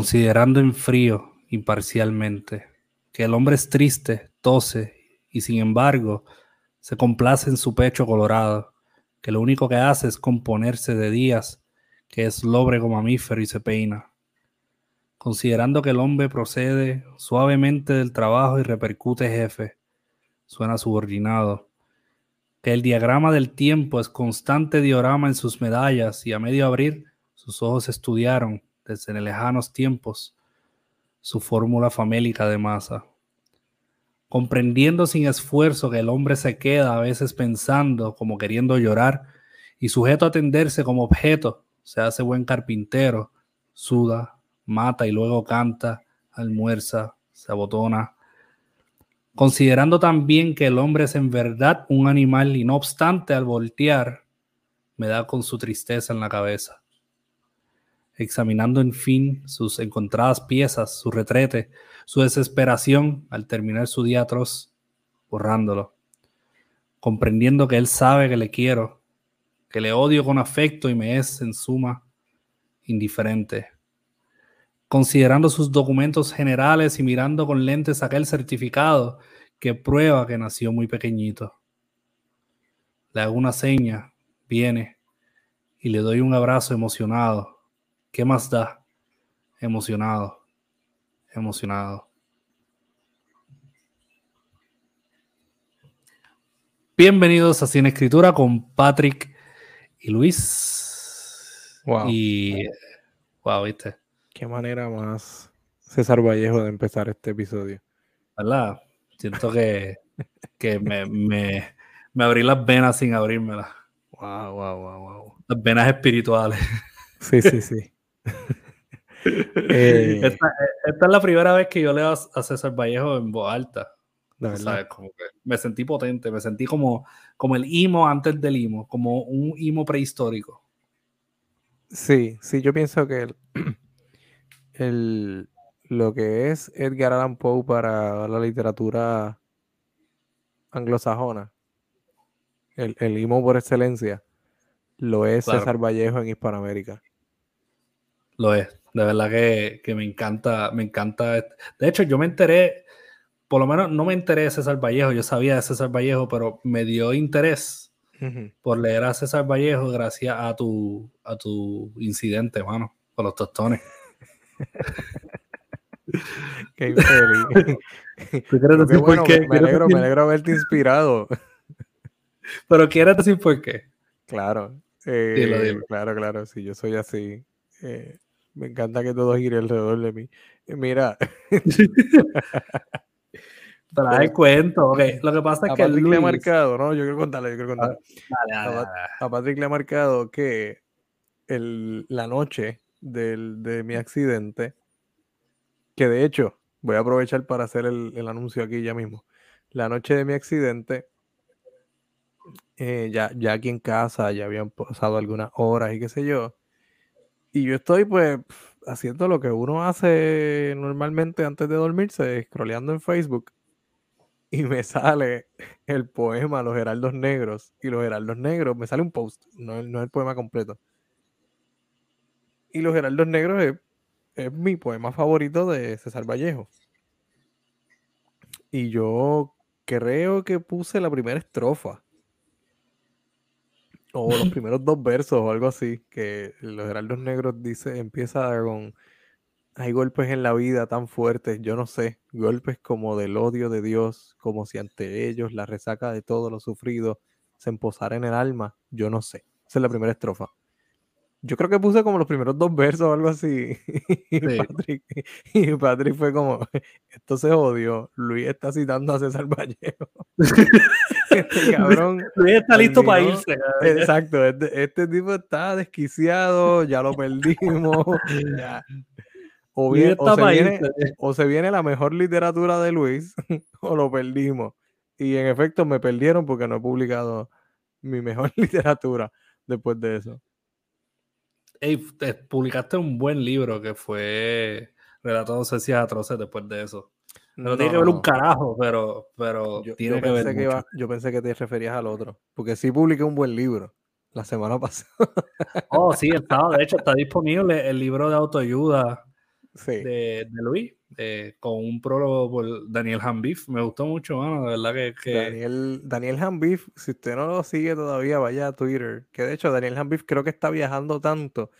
considerando en frío, imparcialmente, que el hombre es triste, tose, y sin embargo se complace en su pecho colorado, que lo único que hace es componerse de días, que es lóbrego mamífero y se peina. Considerando que el hombre procede suavemente del trabajo y repercute jefe, suena subordinado, que el diagrama del tiempo es constante diorama en sus medallas y a medio abrir sus ojos estudiaron desde lejanos tiempos su fórmula famélica de masa. Comprendiendo sin esfuerzo que el hombre se queda a veces pensando como queriendo llorar y sujeto a tenderse como objeto, se hace buen carpintero, suda, mata y luego canta, almuerza, se abotona. Considerando también que el hombre es en verdad un animal y no obstante al voltear, me da con su tristeza en la cabeza examinando en fin sus encontradas piezas, su retrete, su desesperación al terminar su día atroz, borrándolo, comprendiendo que él sabe que le quiero, que le odio con afecto y me es, en suma, indiferente. Considerando sus documentos generales y mirando con lentes aquel certificado que prueba que nació muy pequeñito. Le hago una seña, viene, y le doy un abrazo emocionado ¿Qué más da? Emocionado. Emocionado. Bienvenidos a Cine Escritura con Patrick y Luis. Wow. Y. Wow, ¿viste? Qué manera más César Vallejo de empezar este episodio. ¿Verdad? Siento que, que me, me, me abrí las venas sin abrirmelas. Wow, wow, wow, wow. Las venas espirituales. Sí, sí, sí. Eh, esta, es la primera vez que yo leo a César Vallejo en voz alta. me sentí potente, me sentí como, como el imo antes del imo, como un imo prehistórico. Sí, sí, yo pienso que el, lo que es Edgar Allan Poe para la literatura anglosajona, el, el imo por excelencia, lo es César Vallejo en Hispanoamérica. Lo es. De verdad que, me encanta, me encanta. De hecho, yo me enteré, por lo menos no me enteré de César Vallejo, yo sabía de César Vallejo, pero me dio interés por leer a César Vallejo gracias a tu, a tu incidente, mano, con los tostones. qué infeliz. bueno, Me alegro, me alegro haberte inspirado. Pero quieres decir por qué. Claro. Eh, claro, claro, sí, yo soy así. Eh, me encanta que todo gire alrededor de mí. Mira. Para el cuento, ok. Lo que pasa es que. A Patrick le ha marcado, ¿no? Yo quiero contarle, yo quiero contarle. a, Patrick le ha marcado que el, la noche del, de mi accidente, que de hecho, voy a aprovechar para hacer el, el anuncio aquí ya mismo. La noche de mi accidente, eh, ya, ya aquí en casa, ya habían pasado algunas horas y qué sé yo. Y yo estoy pues haciendo lo que uno hace normalmente antes de dormirse, scrolleando en Facebook. Y me sale el poema Los Heraldos Negros. Y Los Heraldos Negros, me sale un post, no, no es el poema completo. Y Los Heraldos Negros es, es mi poema favorito de César Vallejo. Y yo creo que puse la primera estrofa o los primeros dos versos o algo así, que los Heraldos Negros dice, empieza con, hay golpes en la vida tan fuertes, yo no sé, golpes como del odio de Dios, como si ante ellos la resaca de todo lo sufrido se emposara en el alma, yo no sé. Esa es la primera estrofa. Yo creo que puse como los primeros dos versos o algo así. Y, Patrick, y Patrick fue como, esto se odió. Luis está citando a César Vallejo. este cabrón. Luis está listo para irse. Exacto, este, este, tipo está desquiciado, ya lo perdimos. O, bien, o, se viene, o se viene la mejor literatura de Luis, o lo perdimos. Y en efecto me perdieron porque no he publicado mi mejor literatura después de eso publicaste un buen libro que fue Relatos de Atroces después de eso. No, tiene que ver un carajo, pero, pero yo, tiene que ver. Que yo pensé que te referías al otro, porque sí publiqué un buen libro la semana pasada. Oh, sí, estaba, de hecho, está disponible el libro de autoayuda de, Luis, con un prólogo por Daniel Hanbif. Me gustó mucho, mano, de verdad que... Daniel, Daniel Hanbif, si usted no lo sigue todavía, vaya a Twitter. Que de hecho Daniel Hanbif creo que está viajando tanto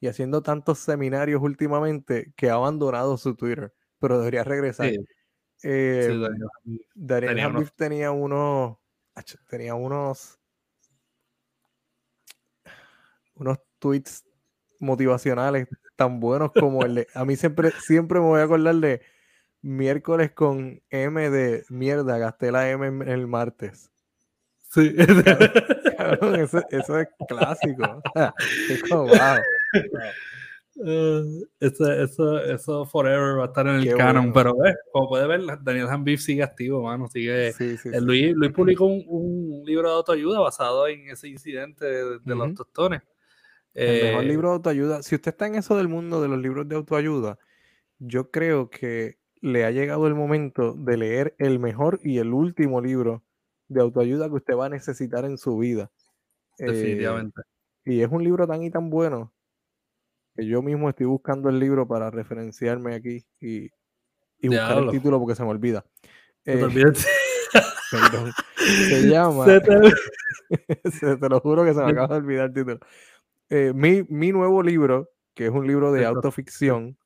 y haciendo tantos seminarios últimamente que ha abandonado su Twitter, pero debería regresar. Em, Daniel, Hanbif tenía unos, tenía unos, unos tweets motivacionales tan buenos como el de. A mí siempre, siempre me voy a acordar de miércoles con M de mierda, gasté la M el martes. Sí. eso, es clásico. es como, wow. Uh, eso, eso, eso, forever va a estar en el canon, pero como puede ver, Daniel Hanbif sigue activo, mano, sigue. Luis, Luis, publicó un, un, libro de autoayuda basado en ese incidente de, los tostones. El mejor eh, libro de autoayuda. Si usted está en eso del mundo de los libros de autoayuda, yo creo que le ha llegado el momento de leer el mejor y el último libro de autoayuda que usted va a necesitar en su vida. Eh, Definitivamente. y es un libro tan y tan bueno que yo mismo estoy buscando el libro para referenciarme aquí y, buscar el título porque se me olvida. Eh, perdón. Se llama. Se te... lo juro que se me acaba de olvidar el título. Eh, mi, nuevo libro, que es un libro de autoficción,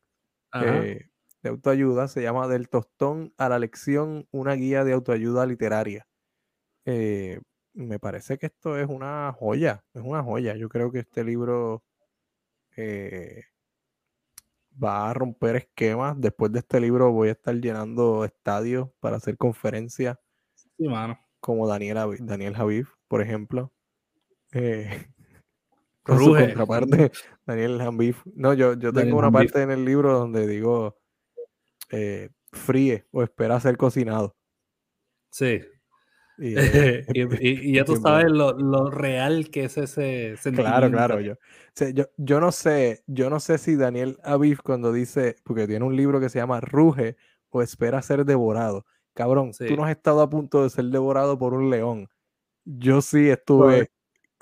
eh, de autoayuda, se llama Del tostón a la lección, una guía de autoayuda literaria. Eh, me parece que esto es una joya, es una joya. Yo creo que este libro va a romper esquemas. Después de este libro voy a estar llenando estadios para hacer conferencias. Sí, mano. Como Daniel, Daniel Javid, por ejemplo. Con su contraparte, Daniel Hambif. No, yo, yo tengo una parte en el libro donde digo eh, fríe o espera ser cocinado. Sí. Y, eh, ya tú sabes lo, real que es ese sentimiento. Claro, claro. Yo, yo, yo, no sé, yo no sé si Daniel Aviv cuando dice, porque tiene un libro que se llama Ruge o espera ser devorado. Cabrón, tú no has estado a punto de ser devorado por un león. Yo sí estuve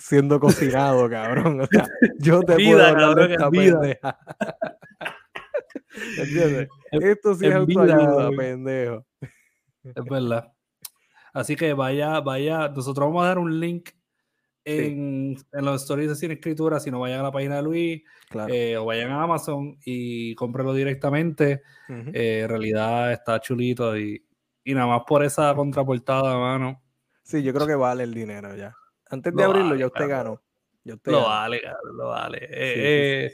siendo cocinado, cabrón. O sea, yo te puedo hablar de esta vida. ¿Entiendes? Esto sí es, autoayuda, pendejo. Es verdad. Así que vaya, vaya, nosotros vamos a dar un link en, en los stories de Cine Escritura, si no vayan a la página de Luis eh, o vayan a Amazon y cómprelo directamente. Eh, en realidad está chulito y, y nada más por esa contraportada, mano. Sí, yo creo que vale el dinero ya. Antes de abrirlo, ya usted ganó. lo vale, lo vale. Eh, eh,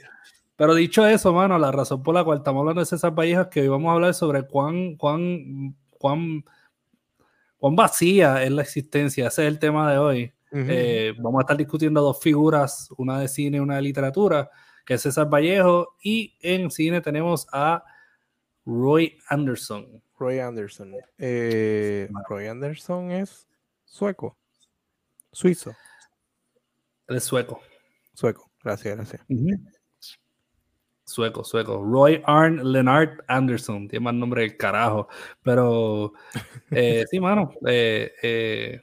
pero dicho eso, mano, la razón por la cual estamos hablando de César Vallejo es que hoy vamos a hablar sobre cuán, cuán, cuán, cuán vacía es la existencia. Ese es el tema de hoy. Eh, vamos a estar discutiendo dos figuras, una de cine y una de literatura, que es César Vallejo, y en cine tenemos a Roy Anderson. Roy Anderson. Roy Anderson es sueco. Suizo. Él es sueco. Sueco, gracias, gracias. Sueco, sueco. Roy Arn Leonard Anderson. Tiene más nombre del carajo. Pero eh, sí, mano. Eh, eh,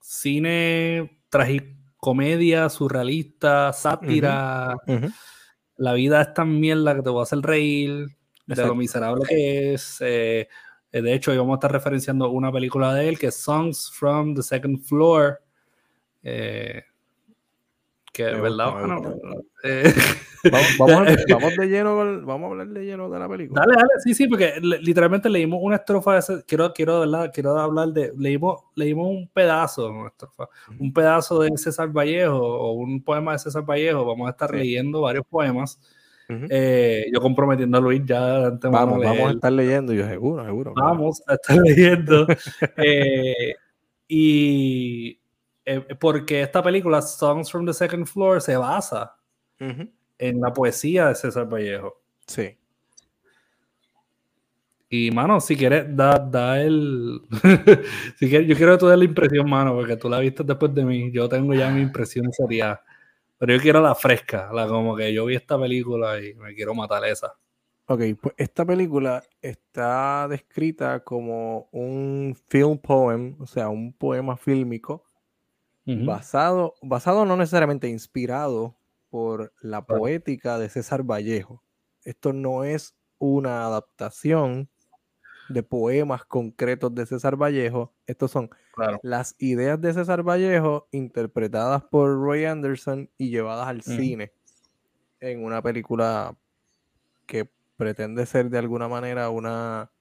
cine, tragicomedia, surrealista, sátira. La vida es tan mierda que te voy a hacer reír. De lo miserable que es. de hecho, hoy vamos a estar referenciando una película de él que es Songs from the Second Floor eh, que verdad, eh, vamos, vamos, de lleno, vamos a hablar de lleno de la película. Dale, dale, sí, sí, porque literalmente leímos una estrofa, de quiero, quiero, ¿verdad? quiero hablar de, leímos, leímos un pedazo, un pedazo de César Vallejo o un poema de César Vallejo, vamos a estar leyendo varios poemas. Eh, yo comprometiendo a Luis ya antes vamos, vamos a estar leyendo, yo seguro, seguro. Vamos a estar leyendo. y eh, porque esta película, Songs from the Second Floor, se basa en la poesía de César Vallejo. Sí. Y, mano, si quieres, da, da el. si quieres, yo quiero que tú des la impresión, mano, porque tú la viste después de mí. Yo tengo ya mi impresión sería. Pero yo quiero la fresca, la como que yo vi esta película y me quiero matar esa. Ok, pues esta película está descrita como un film poem, o sea, un poema fílmico basado, basado no necesariamente inspirado por la poética de César Vallejo. Esto no es una adaptación de poemas concretos de César Vallejo. Estos son las ideas de César Vallejo interpretadas por Roy Anderson y llevadas al cine en una película que pretende ser de alguna manera una,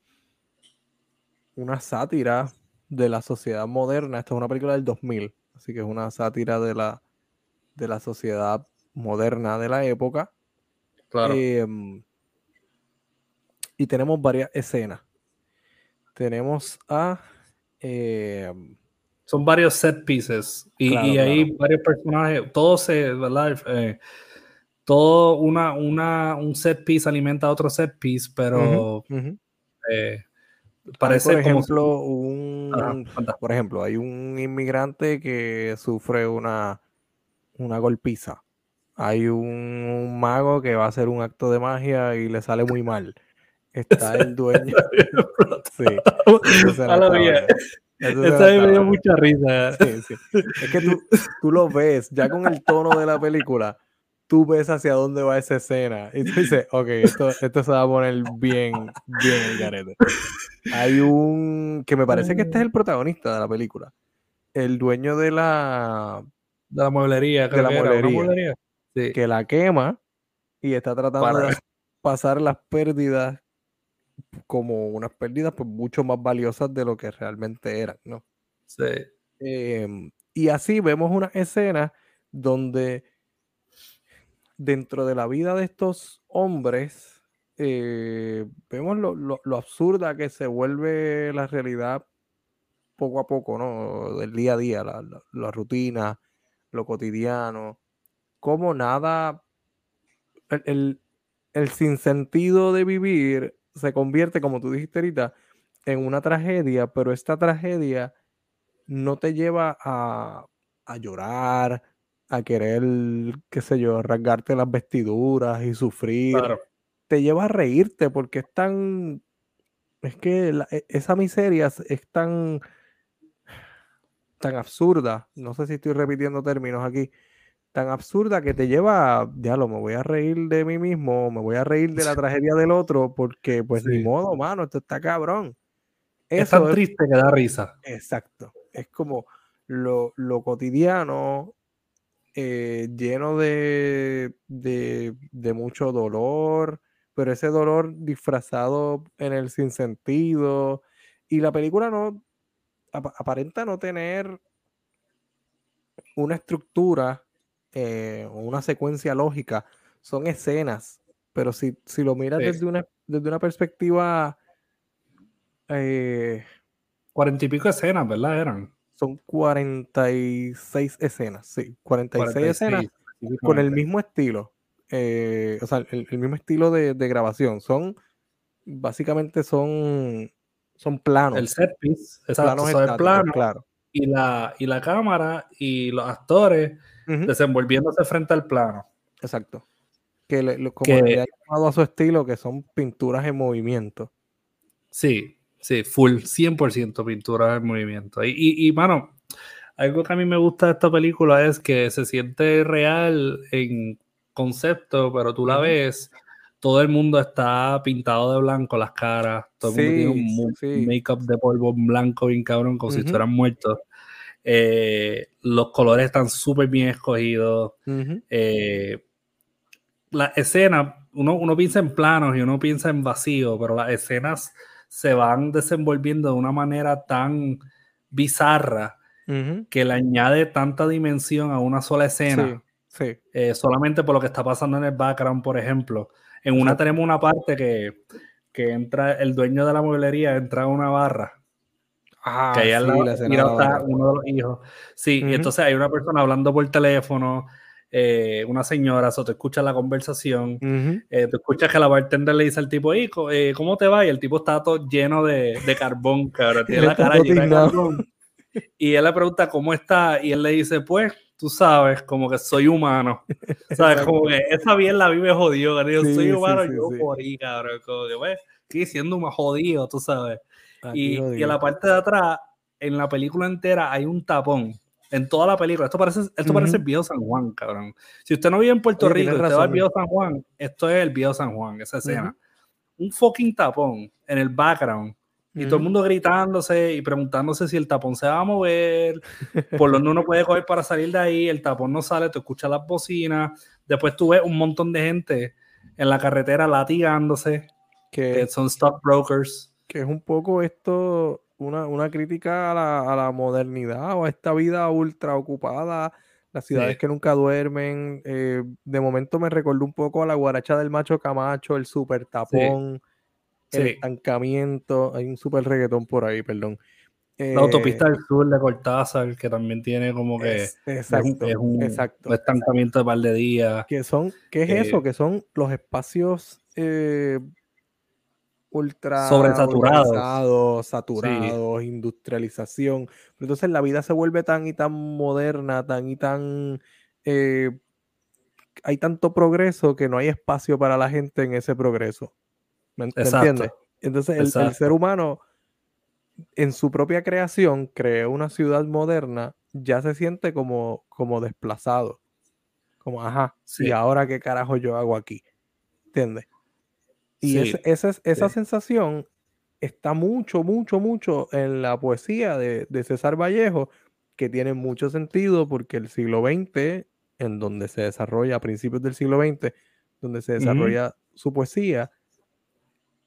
una sátira de la sociedad moderna. Esta es una película del 2000, así que es una sátira de la, de la sociedad moderna de la época. Claro. Em, y tenemos varias escenas. Tenemos a. Em, Son varios set pieces. Y, hay varios personajes. Todos se. ¿verdad? Eh, todo una, una, un set piece alimenta a otro set piece, pero. Eh, parece por ejemplo, un, por ejemplo, hay un inmigrante que sufre una, una golpiza. Hay un, mago que va a hacer un acto de magia y le sale muy mal. Está el dueño. sí. Esa me dio mucha risa. Sí, sí. Es que tú, tú lo ves, ya con el tono de la película, tú ves hacia dónde va esa escena y tú dices, ok, esto, esto se va a poner bien, bien el garete. Hay un, que me parece que este es el protagonista de la película, el dueño de la... De la mueblería. De la mueblería. Que la quema y está tratando de pasar las pérdidas como unas pérdidas pues mucho más valiosas de lo que realmente eran, ¿no? Sí. Em, y así vemos una escena donde dentro de la vida de estos hombres eh, vemos lo, absurda que se vuelve la realidad poco a poco, ¿no? Del día a día, la, rutina, lo cotidiano, como nada, el, el, el sinsentido de vivir se convierte, como tú dijiste ahorita, en una tragedia, pero esta tragedia no te lleva a, llorar, a querer, qué sé yo, rasgarte las vestiduras y sufrir. Te lleva a reírte porque es tan. Es que e, esa miseria es tan. tan absurda. No sé si estoy repitiendo términos aquí tan absurda que te lleva, ya lo me voy a reír de mí mismo, me voy a reír de la tragedia del otro, porque pues ni modo, mano, esto está cabrón. es tan triste que da risa. Exacto. Es como lo, cotidiano, eh, lleno de, de, de, mucho dolor, pero ese dolor disfrazado en el sinsentido. Y la película no aparenta no tener una estructura eh, una secuencia lógica, son escenas, pero si, si lo miras desde, una, desde una perspectiva... Eh, cuarenta y pico escenas, ¿verdad? Eran. Son 46 escenas, sí, 46, escenas con el mismo estilo. Eh, o sea, el, mismo estilo de, grabación. Son, básicamente son, son planos. El set piece, exacto, planos plano, claro. Y la, y la cámara y los actores desenvolviéndose frente al plano. Exacto. Que, le, como le ha llamado a su estilo, que son pinturas en movimiento. Sí, sí, full, 100% pinturas en movimiento. Y, y, mano, algo que a mí me gusta de esta película es que se siente real en concepto, pero tú la ves, todo el mundo está pintado de blanco, las caras, todo el mundo tiene un make-up de polvo blanco bien cabrón, como si estuvieran muertos. Eh, los colores están súper bien escogidos. Eh, la escena, uno, uno piensa en planos y uno piensa en vacío, pero las escenas se van desenvolviendo de una manera tan bizarra que le añade tanta dimensión a una sola escena. Eh, solamente por lo que está pasando en el background, por ejemplo. En una tenemos una parte que, que entra el dueño de la mueblería, entra a una barra Ah, que ahí al lado está uno de los hijos. Sí, y entonces hay una persona hablando por teléfono, eh, una señora, o te escucha la conversación, eh, te escuchas que la bartender le dice al tipo, eh, ¿cómo te va? Y el tipo está todo lleno de, de carbón, cabrón, tiene la cara llena de carbón. Y él le pregunta, ¿cómo está? Y él le dice, pues, tú sabes, como que soy humano. ¿Sabes? Como que esa bien la vive jodido, yo soy humano, yo morí, cabrón. Como que, pues, estoy siendo un jodido, tú sabes. Y, y, en la parte de atrás, en la película entera, hay un tapón. En toda la película. Esto parece, esto parece el Viejo San Juan, cabrón. Si usted no vive en Puerto Rico y usted va al Viejo San Juan, esto es el Viejo San Juan, esa escena. un fucking tapón en el background y todo el mundo gritándose y preguntándose si el tapón se va a mover, por donde uno puede coger para salir de ahí, el tapón no sale, tú escuchas las bocinas, después tú ves un montón de gente en la carretera latigándose, que, son stockbrokers. Que es un poco esto, una, una crítica a la, a la, modernidad o a esta vida ultra ocupada, las ciudades que nunca duermen. Eh, de momento me recordó un poco a la guaracha del macho Camacho, el super tapón el estancamiento, hay un super reggaetón por ahí, perdón. la autopista del eh, sur de Cortázar, que también tiene como que exacto, es un, estancamiento de par de días. Que son, ¿Qué es eso? Eh, que son los espacios ultra sobresaturados, saturados, industrialización. entonces la vida se vuelve tan y tan moderna, tan y tan... hay tanto progreso que no hay espacio para la gente en ese progreso. ¿Me, entiendes? Entonces el, ser humano en su propia creación creó una ciudad moderna, ya se siente como, como desplazado. Como, ajá, ¿y ahora qué carajo yo hago aquí? ¿Entiendes? Y esa, esa sensación está mucho, mucho, mucho en la poesía de, César Vallejo, que tiene mucho sentido porque el siglo XX, en donde se desarrolla, a principios del siglo XX, donde se desarrolla su poesía,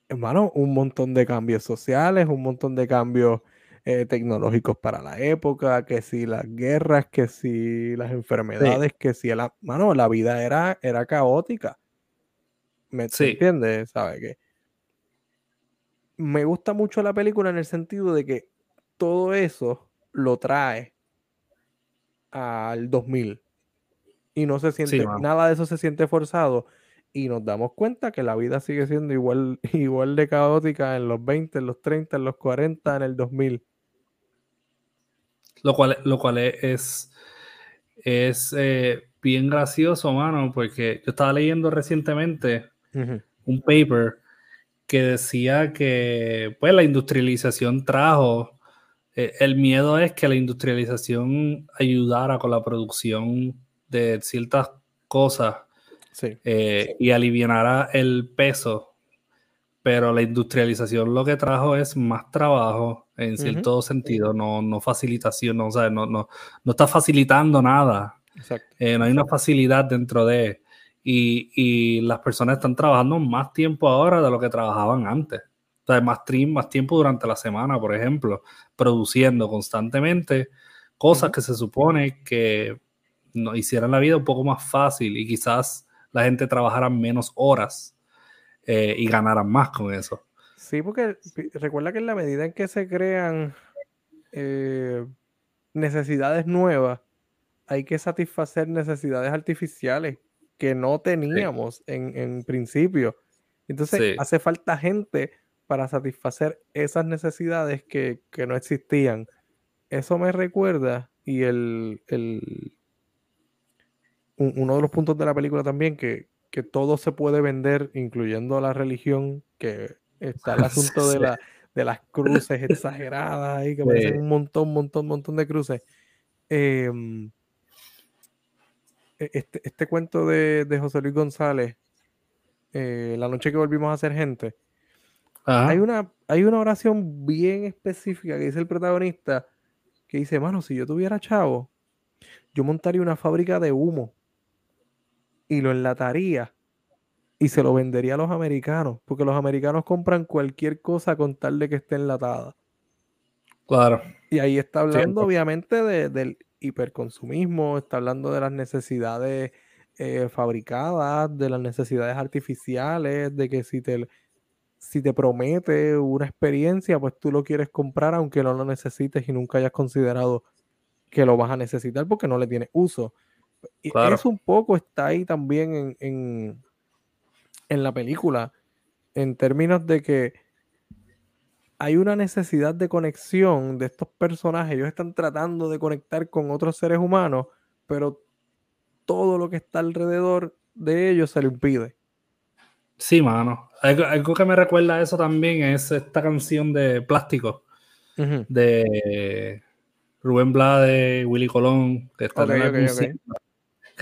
hermano, un montón de cambios sociales, un montón de cambios eh, tecnológicos para la época, que si las guerras, que si las enfermedades, que si la, mano, la vida era, era caótica. ¿Me entiendes? ¿Sabe qué? Me gusta mucho la película en el sentido de que todo eso lo trae al 2000 y no se siente, nada de eso se siente forzado y nos damos cuenta que la vida sigue siendo igual, igual de caótica en los 20, en los 30, en los 40, en el 2000. Lo cual, lo cual es, es eh, bien gracioso, mano, porque yo estaba leyendo recientemente un paper que decía que pues, la industrialización trajo, eh, el miedo es que la industrialización ayudara con la producción de ciertas cosas eh, y aliviará el peso. Pero la industrialización lo que trajo es más trabajo en cierto sentido, no, no facilitación, no, o no, no, no, está facilitando nada. Eh, no hay una facilidad dentro de. Y, y, las personas están trabajando más tiempo ahora de lo que trabajaban antes. O sea, más, más tiempo durante la semana, por ejemplo, produciendo constantemente cosas que se supone que nos hicieran la vida un poco más fácil y quizás la gente trabajara menos horas eh, y ganaran más con eso. Sí, porque recuerda que en la medida en que se crean eh, necesidades nuevas, hay que satisfacer necesidades artificiales que no teníamos en, principio. Entonces hace falta gente para satisfacer esas necesidades que, no existían. Eso me recuerda y el, uno de los puntos de la película también, que, todo se puede vender, incluyendo la religión, que está el asunto de, la, de las cruces exageradas ahí, que parecen un montón, montón, montón de cruces. Em, e, este, este, cuento de, José Luis González, eh, La noche que volvimos a ser gente, hay una, hay una oración bien específica que dice el protagonista, que dice, mano, si yo tuviera chavo, yo montaría una fábrica de humo y lo enlataría y se lo vendería a los americanos, porque los americanos compran cualquier cosa con tal de que esté enlatada. Claro. Y ahí está hablando obviamente del hiperconsumismo, está hablando de las necesidades eh, fabricadas, de las necesidades artificiales, de que si te, si te promete una experiencia, pues tú lo quieres comprar aunque no lo necesites y nunca hayas considerado que lo vas a necesitar porque no le tienes uso. Y eso un poco está ahí también en, en, la película, en términos de que hay una necesidad de conexión de estos personajes. Ellos están tratando de conectar con otros seres humanos, pero todo lo que está alrededor de ellos se lo impide. Sí, mano. Algo, que me recuerda a eso también es esta canción de Plástico de Rubén Blade, Willy Colón, que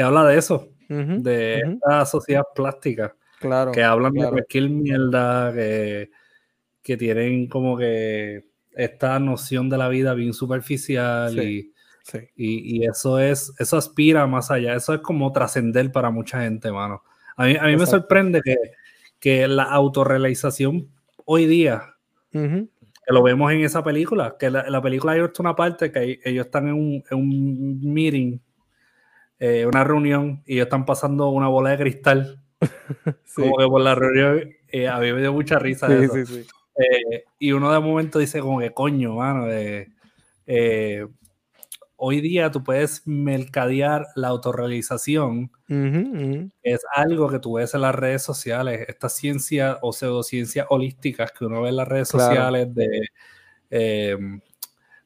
habla de eso, de la sociedad plástica. Claro. Que hablan claro. de cualquier mierda, que, que tienen como que esta noción de la vida bien superficial y, Sí. y, y eso es, eso aspira más allá, eso es como trascender para mucha gente, mano. A mí, a mí me sorprende que, que la autorrealización hoy día, que lo vemos en esa película, que la, la película hay una parte que hay- ellos están en un, en un meeting, eh, una reunión, y ellos están pasando una bola de cristal, Sí. como que por la reunión, eh, a mí me dio mucha risa Sí, eso. Eh, y uno de momento dice como que coño, mano, eh, eh, hoy día tú puedes mercadear la autorrealización, es algo que tú ves en las redes sociales, estas ciencias o pseudociencias holísticas que uno ve en las redes Claro. sociales de, eh,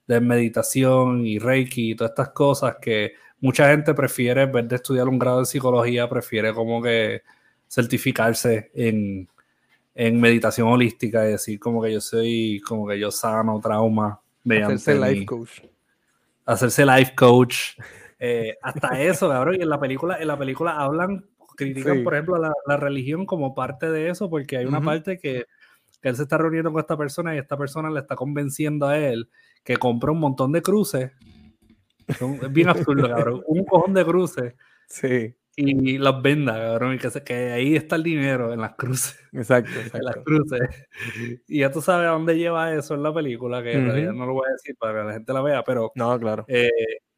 de meditación y reiki y todas estas cosas que mucha gente prefiere, en vez de estudiar un grado de psicología, prefiere como que certificarse en, en meditación holística y decir como que yo soy, como que yo sano trauma mediante Hacerse mi- life coach. hacerse life coach. eh, hasta eso, cabrón. Y en la película, en la película hablan, critican, Sí. por ejemplo, la, la religión como parte de eso, porque hay una parte que, que él se está reuniendo con esta persona y esta persona le está convenciendo a él que compre un montón de cruces. Es bien absurdo, cabrón. Un cojón de cruces Sí, y las venda, cabrón. Y que, se- que ahí está el dinero en las cruces. exacto, En las exacto. cruces. Y ya tú sabes a dónde lleva eso en la película, que en realidad no lo voy a decir para que la gente la vea, pero No, claro. eh,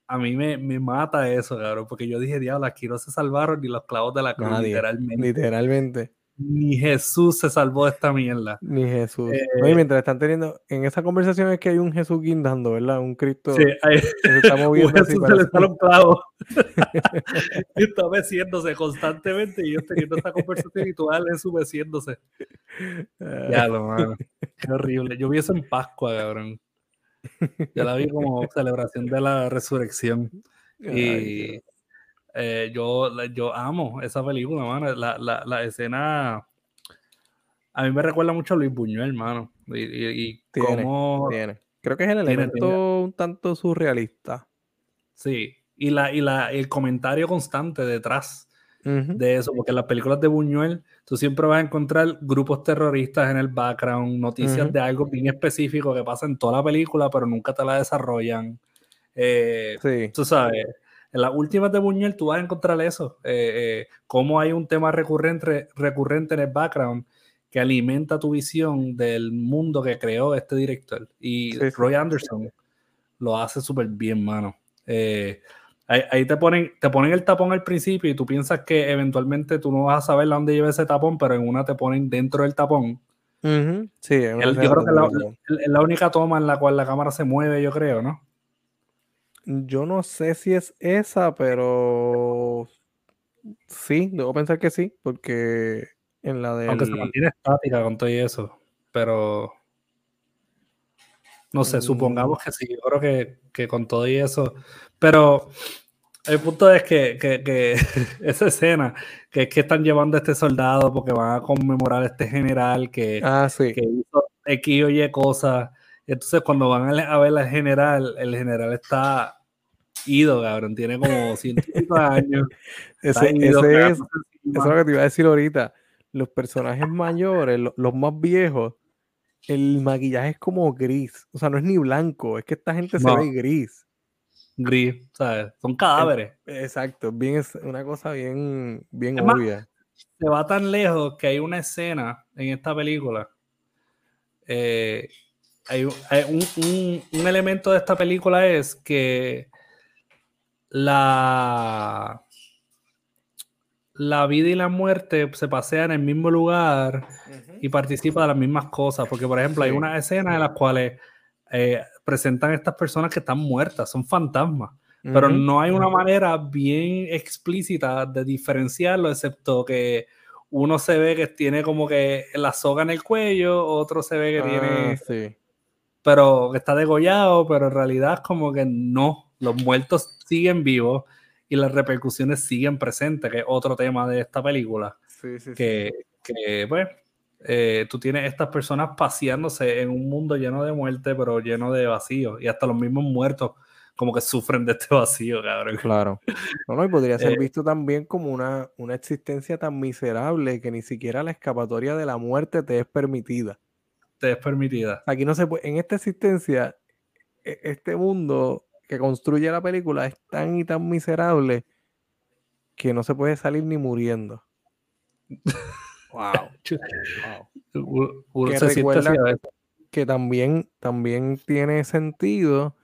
a mí me, me mata eso, cabrón, porque yo dije, diablo, aquí no se salvaron ni los clavos de la cruz, Nadie. literalmente. Literalmente. Ni Jesús se salvó de esta mierda. Ni Jesús. Eh, No, y mientras están teniendo, en esa conversación es que hay un Jesús guindando, ¿verdad? Un Cristo Sí, ahí, que se está moviendo Jesús así. se le sale un clavo. y está meciéndose constantemente y yo teniendo esta conversación y tú Jesús meciéndose. Ah, Ya lo mano. Qué horrible. Yo vi eso en Pascua, cabrón. Yo la vi como celebración de la resurrección. ay, Y. eh, yo, yo amo esa película, mano. La, la, la escena a mí me recuerda mucho a Luis Buñuel, mano. Y, y, y Tiene, cómo, Tiene. Creo que es el elemento tiene. un tanto surrealista. sí, y, la, y la, el comentario constante detrás de eso, porque en las películas de Buñuel tú siempre vas a encontrar grupos terroristas en el background, noticias de algo bien específico que pasa en toda la película, pero nunca te la desarrollan. Eh, Sí, tú sabes, en las últimas de Buñuel tú vas a encontrar eso, eh, eh, cómo hay un tema recurrente, recurrente en el background que alimenta tu visión del mundo que creó este director. Y Sí. Roy Anderson lo hace súper bien, mano. Eh, ahí, ahí te, ponen, te ponen el tapón al principio y tú piensas que eventualmente tú no vas a saber a dónde lleva ese tapón, pero en una te ponen dentro del tapón. Sí. es El- yo creo que la- la única toma en la cual la cámara se mueve, yo creo, ¿no? Yo no sé si es esa, pero sí, debo pensar que sí, porque en la Aunque se mantiene estática con todo y eso. Pero. No sé, Mm. supongamos que sí. Yo creo que, que con todo y eso. Pero el punto es que, que- que esa escena, que es que están llevando a este soldado porque van a conmemorar a este general que, Ah, sí. que hizo X y Y cosas. Entonces, cuando van a ver al general, el general está ido, cabrón. Tiene como ciento y pico de años. está Ese, ido, ese es, eso es lo que te iba a decir ahorita. Los personajes mayores, lo- los más viejos, el maquillaje es como gris. O sea, no es ni blanco, es que esta gente se ve gris. gris, ¿sabes? Son cadáveres. Exacto, bien, es una cosa bien, bien obvia. Se va tan lejos que hay una escena en esta película. eh, hay, hay un, un- un elemento de esta película es que la, la vida y la muerte se pasean en el mismo lugar y participa de las mismas cosas. Porque, por ejemplo, hay unas escenas en las cuales eh, presentan a estas personas que están muertas, son fantasmas. Pero no hay una manera bien explícita de diferenciarlo, excepto que uno se ve que tiene como que la soga en el cuello, otro se ve que Ah, tiene, sí. pero que está degollado, pero en realidad es como que no, los muertos siguen vivos y las repercusiones siguen presentes, que es otro tema de esta película, Sí, sí, sí. que, que, pues, eh, tú tienes estas personas paseándose en un mundo lleno de muerte, pero lleno de vacío, y hasta los mismos muertos como que sufren de este vacío, cabrón. Claro. No, no, y podría ser Eh, visto también como una, una existencia tan miserable que ni siquiera la escapatoria de la muerte te es permitida. te es permitida. Aquí no se puede, en esta existencia, e- este mundo que construye la película es tan y tan miserable que no se puede salir ni muriendo. Wow. wow. Uno- Que se recuerda-. Que también, también tiene sentido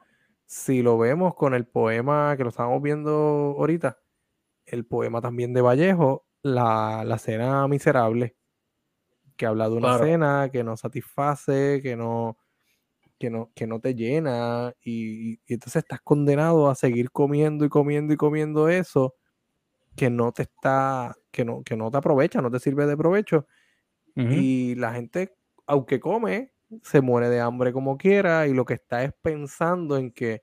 si lo vemos con el poema que lo estábamos viendo ahorita, el poema también de Vallejo, la, la cena miserable, que habla de una Claro. cena que no satisface, que no, que no, que no te llena, y, y entonces estás condenado a seguir comiendo y comiendo y comiendo eso que no te está, que no, que no te aprovecha, no te sirve de provecho. Y la gente, aunque come, se muere de hambre como quiera y lo que está es pensando en que,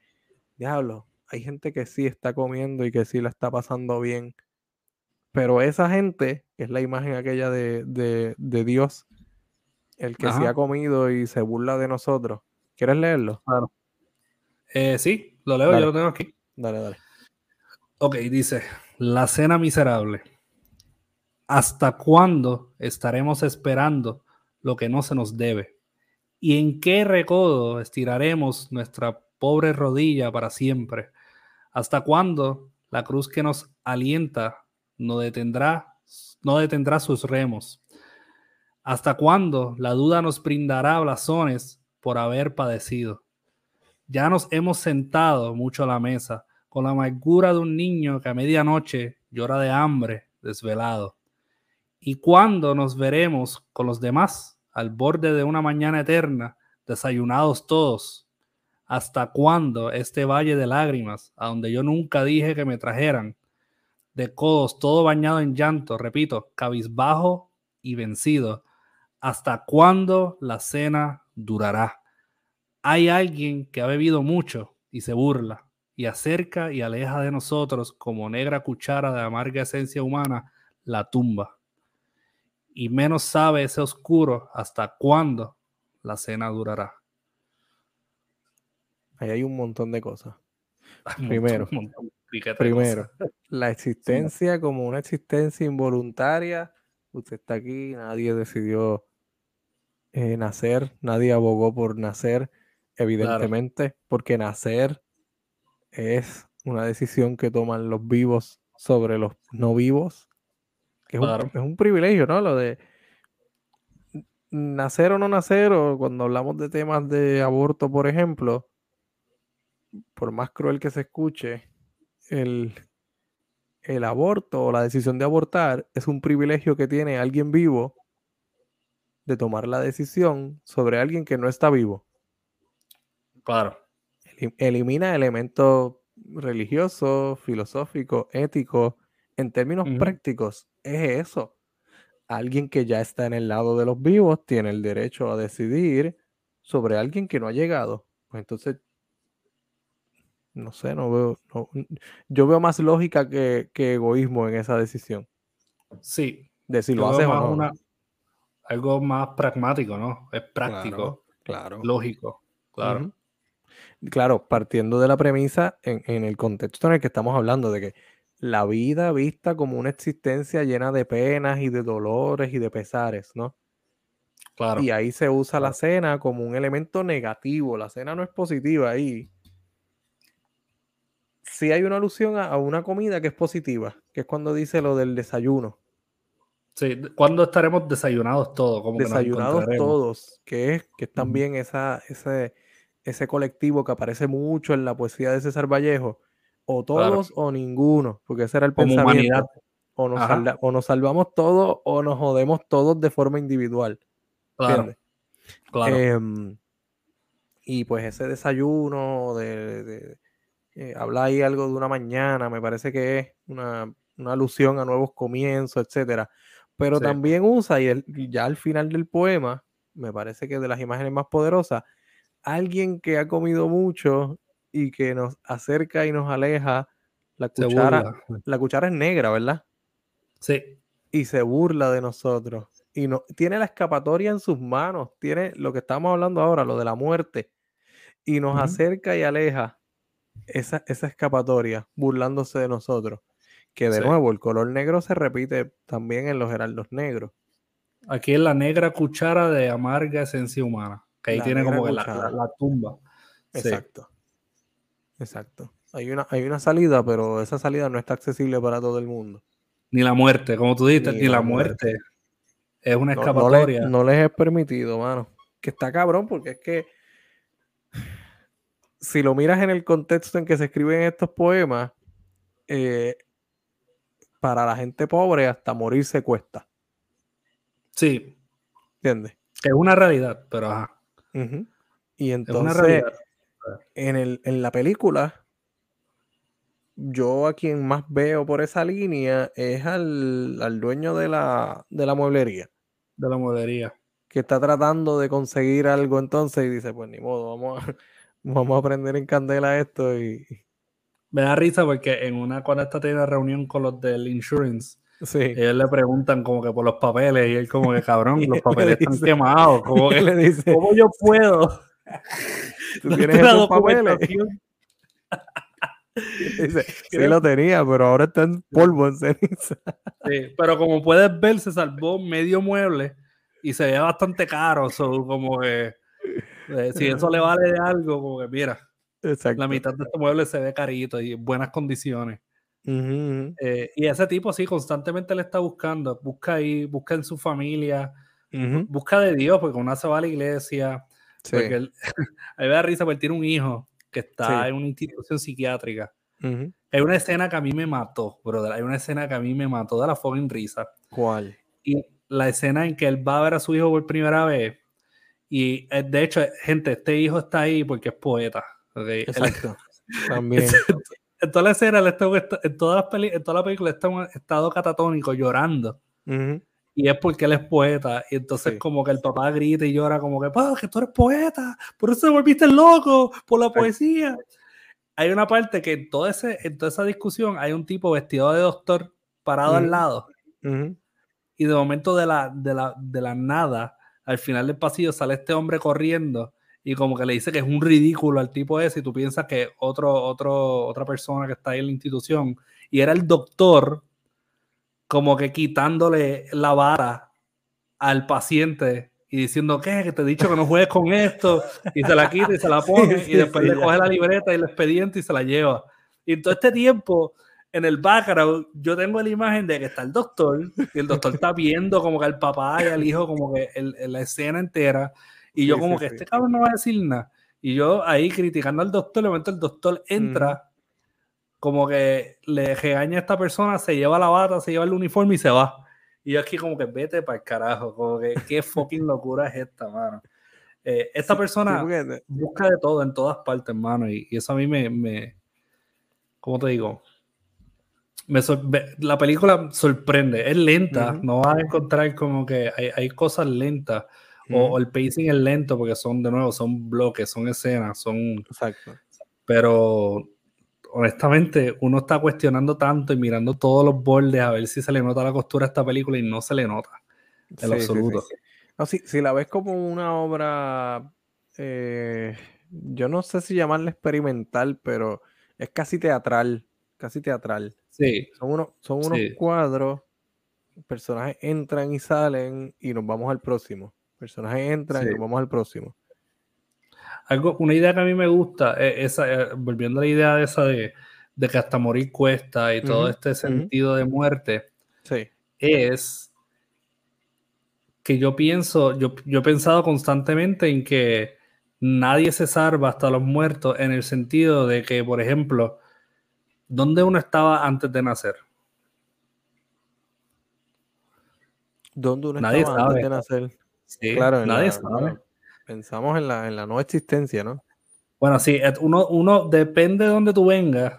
diablo, hay gente que sí está comiendo y que sí la está pasando bien. Pero esa gente, que es la imagen aquella de, de- de Dios, el que sí Ajá. ha comido y se burla de nosotros. ¿Quieres leerlo? Eh, sí, lo leo, Dale. yo lo tengo aquí. Dale, dale. Ok, dice, la cena miserable. ¿Hasta cuándo estaremos esperando lo que no se nos debe? ¿Y en qué recodo estiraremos nuestra pobre rodilla para siempre? ¿Hasta cuándo la cruz que nos alienta no detendrá, no detendrá sus remos? ¿Hasta cuándo la duda nos brindará blasones por haber padecido? Ya nos hemos sentado mucho a la mesa, con la amargura de un niño que a medianoche llora de hambre, desvelado. ¿Y cuándo nos veremos con los demás al borde de una mañana eterna, desayunados todos? ¿Hasta cuándo este valle de lágrimas, a donde yo nunca dije que me trajeran, de codos, todo bañado en llanto, repito, cabizbajo y vencido? ¿Hasta cuándo la cena durará? Hay alguien que ha bebido mucho y se burla, y acerca y aleja de nosotros como negra cuchara de amarga esencia humana la tumba. Y menos sabe ese oscuro hasta cuándo la cena durará. Ahí hay un montón de cosas. Un Primero, montón, montón, Primero, cosas. la existencia como una existencia involuntaria. Usted está aquí, nadie decidió eh, nacer, nadie abogó por nacer, evidentemente, porque nacer es una decisión que toman los vivos sobre los no vivos, que es, Claro. un, es un privilegio, ¿no? Lo de nacer o no nacer, o cuando hablamos de temas de aborto, por ejemplo, por más cruel que se escuche, el, el aborto o la decisión de abortar es un privilegio que tiene alguien vivo de tomar la decisión sobre alguien que no está vivo. Claro, Elim- Elimina elementos religiosos, filosóficos, éticos. En términos prácticos, es eso. Alguien que ya está en el lado de los vivos tiene el derecho a decidir sobre alguien que no ha llegado. Pues entonces, no sé, no veo. no- yo veo más lógica que, que egoísmo en esa decisión. sí. De si lo o no. una- algo más pragmático, ¿no? Es práctico, Claro. lógico, claro. Claro, partiendo de la premisa en, en el contexto en el que estamos hablando, de que la vida vista como una existencia llena de penas y de dolores y de pesares, ¿no? Claro, Y ahí se usa la cena como un elemento negativo, la cena no es positiva ahí. Sí hay una alusión a, a una comida que es positiva, que es cuando dice lo del desayuno. Sí, ¿cuándo estaremos desayunados todos? Como desayunados todos, que es, que es también esa, ese, ese colectivo que aparece mucho en la poesía de César Vallejo, o Claro. todos o ninguno, porque ese era el Como pensamiento. humanidad. O nos, salda- o nos salvamos todos o nos jodemos todos de forma individual. Claro, claro. Em, y pues ese desayuno de, de- eh, habla ahí algo de una mañana, me parece que es una, una alusión a nuevos comienzos, etcétera. Pero Sí. también usa, y, el- ya al final del poema, me parece que de las imágenes más poderosas, alguien que ha comido mucho y que nos acerca y nos aleja, la cuchara, la cuchara es negra, ¿verdad? Sí, y se burla de nosotros. Y no, tiene la escapatoria en sus manos, tiene lo que estamos hablando ahora, lo de la muerte, y nos acerca y aleja. esa, esa escapatoria burlándose de nosotros. Que de Sí. nuevo, el color negro se repite también en los heraldos negros. Aquí es la negra cuchara de amarga esencia humana. Que ahí La tiene como que la, cuchara. la- la tumba. Sí. Exacto. Exacto. Hay una, hay una salida, pero esa salida no está accesible para todo el mundo. Ni la muerte, como tú dijiste, Ni ni, la muerte. Es una No, no, le- escapatoria. no les es permitido, mano. Que está cabrón, porque es que si lo miras en el contexto en que se escriben estos poemas, eh, para la gente pobre hasta morirse cuesta. Sí, ¿Entiendes? es una realidad, pero ajá. Y entonces, en, el, en la película, yo a quien más veo por esa línea es al, al dueño de la, de la mueblería, de la modería. que está tratando de conseguir algo entonces y dice, pues ni modo, vamos a, vamos a prender en candela esto y Me da risa porque en una cuando esta tiene reunión con los del insurance, sí. ellos le preguntan como que por los papeles y él como que cabrón, los papeles le están quemados. Como que, le dice, ¿Cómo yo puedo? ¿tú tienes esos papeles? dice, sí lo tenía, pero ahora está en polvo, en ceniza. Sí, pero como puedes ver, se salvó medio mueble y se ve bastante caro. so, como que eh, si eso le vale de algo, como que mira, Exacto. la mitad de este mueble se ve carito y en buenas condiciones. Ujú, ujú, Eh, y ese tipo sí, constantemente le está buscando, busca ahí, busca en su familia, ujú. busca de Dios, porque uno se va a la iglesia, Sí. porque él, a mí me da risa porque tiene un hijo que está Sí. en una institución psiquiátrica. ujú. Hay una escena que a mí me mató, brother, hay una escena que a mí me mató de la fucking risa. ¿Cuál? Y la escena en que él va a ver a su hijo por primera vez, y eh, de hecho, gente, este hijo está ahí porque es poeta. ¿Ok? Él- Exacto. También. en toda la escena, en, todas las en toda la película está en un estado catatónico llorando. Ujú. Y es porque él es poeta. Y entonces Sí. como que el papá grita y llora como que, pa, que tú eres poeta. Por eso te volviste loco, por la poesía. Hay una parte que en, todo ese, en toda esa discusión hay un tipo vestido de doctor parado al Ujú. lado. Ujú. Y de momento de la, de, la, de la nada, al final del pasillo sale este hombre corriendo y como que le dice que es un ridículo al tipo ese y tú piensas que otro, otro, otra persona que está ahí en la institución y era el doctor como que quitándole la vara al paciente y diciendo ¿qué? que te he dicho que no juegues con esto y se la quita y se la pone Sí, y después sí, le coge la libreta y el expediente y se la lleva y en todo este tiempo en el background yo tengo la imagen de que está el doctor y el doctor está viendo como que al papá y al hijo como que el- el- la escena entera y yo Sí, como sí, que este cabrón no va a decir nada y yo ahí criticando al doctor de momento el doctor entra como que le regaña a esta persona se lleva la bata se lleva el uniforme y se va y yo aquí como que vete para el carajo como que qué fucking locura es esta mano Eh, esta Sí, persona sí, busca de todo en todas partes, hermano. Y, y eso a mí me, me ¿cómo te digo? Me la película sorprende, es lenta, Ujú. no vas a encontrar como que hay, hay cosas lentas o, el pacing es lento porque son de nuevo, son bloques, son escenas, son, Exacto. pero honestamente uno está cuestionando tanto y mirando todos los bordes a ver si se le nota la costura a esta película y no se le nota en Sí, lo sí, sí. absoluto. No, si, si la ves como una obra, eh, yo no sé si llamarla experimental, pero es casi teatral, casi teatral. Sí, Son unos, son unos cuadros, personajes entran y salen y nos vamos al próximo. Personajes entran y Sí. nos vamos al próximo. Algo, una idea que a mí me gusta, eh, esa, eh, volviendo a la idea de esa de, de que hasta morir cuesta y todo este sentido de muerte, Sí. es que yo pienso, yo, yo he pensado constantemente en que nadie se salva hasta los muertos en el sentido de que, por ejemplo, ¿dónde uno estaba antes de nacer? ¿Dónde uno Nadie estaba antes de nacer? Sí, Claro, en nadie la- sabe. pensamos en la, en la no existencia, ¿no? Bueno, sí, uno, uno depende de dónde tú vengas,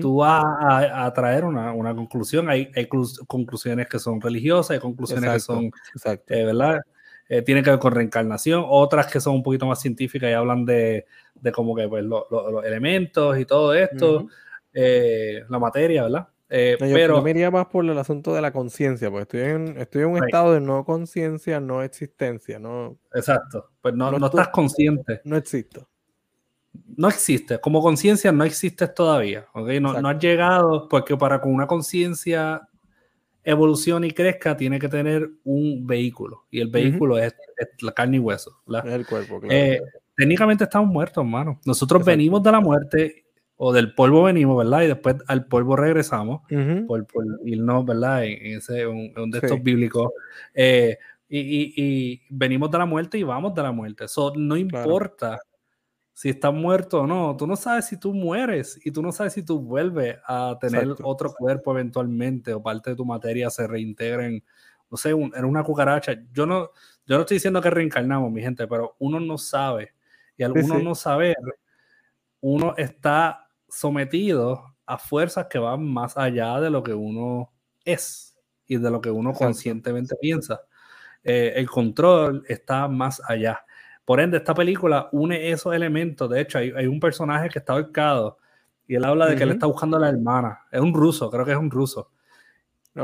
tú vas a, a traer una, una conclusión. Hay, hay clu- conclusiones que son religiosas, hay conclusiones Exacto, que son, exacto. eh, ¿verdad? Eh, tienen que ver con reencarnación, otras que son un poquito más científicas y hablan de, de como que pues, lo- lo- los elementos y todo esto, eh, la materia, ¿verdad? Eh, No, yo, pero yo me iría más por el asunto de la conciencia, porque estoy en, estoy en un Right. estado de no conciencia, no existencia, no, Exacto, pues no, No estás consciente. no existo. no existe, como conciencia no existes todavía, ¿ok? No, no has llegado, porque para con una conciencia evolución y crezca, tiene que tener un vehículo, y el vehículo es, la carne y hueso. Es el cuerpo, claro. Eh, técnicamente estamos muertos, hermano. Nosotros venimos de la muerte, o del polvo venimos, ¿verdad? Y después al polvo regresamos, por, por, irnos, ¿verdad? En, ese, un, de estos bíblicos. Eh, y, y, venimos de la muerte y vamos de la muerte. Eso no importa si estás muerto o no. Tú no sabes si tú mueres y tú no sabes si tú vuelves a tener otro cuerpo eventualmente o parte de tu materia se reintegren, no sé, en una cucaracha. Yo no, yo no estoy diciendo que reencarnamos, mi gente, pero uno no sabe. Y al uno no saber, uno está sometido a fuerzas que van más allá de lo que uno es y de lo que uno conscientemente piensa. Eh, el control está más allá. Por ende, esta película une esos elementos. De hecho, hay, un personaje que está ahorcado y él habla de que él está buscando a la hermana. Es un ruso, creo que es un ruso.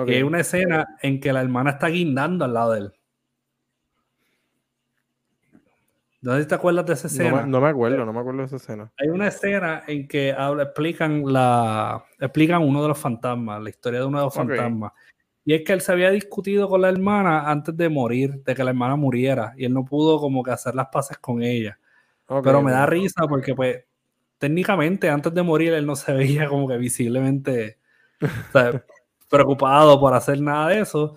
Y hay una escena en que la hermana está guindando al lado de él. ¿No te acuerdas de esa escena? No, me acuerdo, no me acuerdo de esa escena. Hay una escena en que explican, la, explican uno de los fantasmas, la historia de uno de los fantasmas. Y es que él se había discutido con la hermana antes de morir, de que la hermana muriera, y él no pudo como que hacer las paces con ella. Pero me da risa porque pues técnicamente antes de morir él no se veía como que visiblemente preocupado por hacer nada de eso.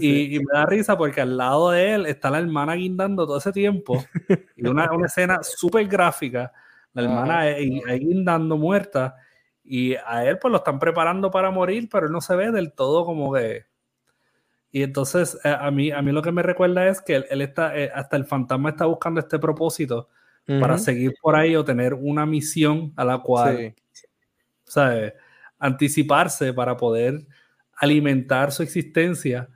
y, me da risa porque al lado de él está la hermana guindando todo ese tiempo. y una, una escena súper gráfica, la hermana ahí, guindando muerta. Y a él pues lo están preparando para morir, pero él no se ve del todo como que y entonces eh, a, mí, a mí lo que me recuerda es que él, está, eh, hasta el fantasma está buscando este propósito para seguir por ahí o tener una misión a la cual, Anticiparse para poder alimentar su existencia,